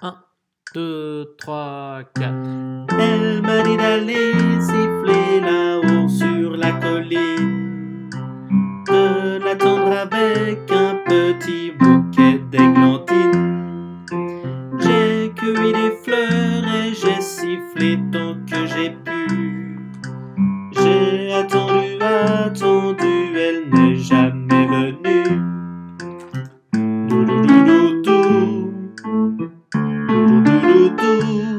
1, 2, 3, 4. Elle m'a dit d'aller siffler là-haut sur la colline, de l'attendre avec un petit bouquet d'églantines. J'ai cueilli des fleurs et j'ai sifflé tant que j'ai pu. do.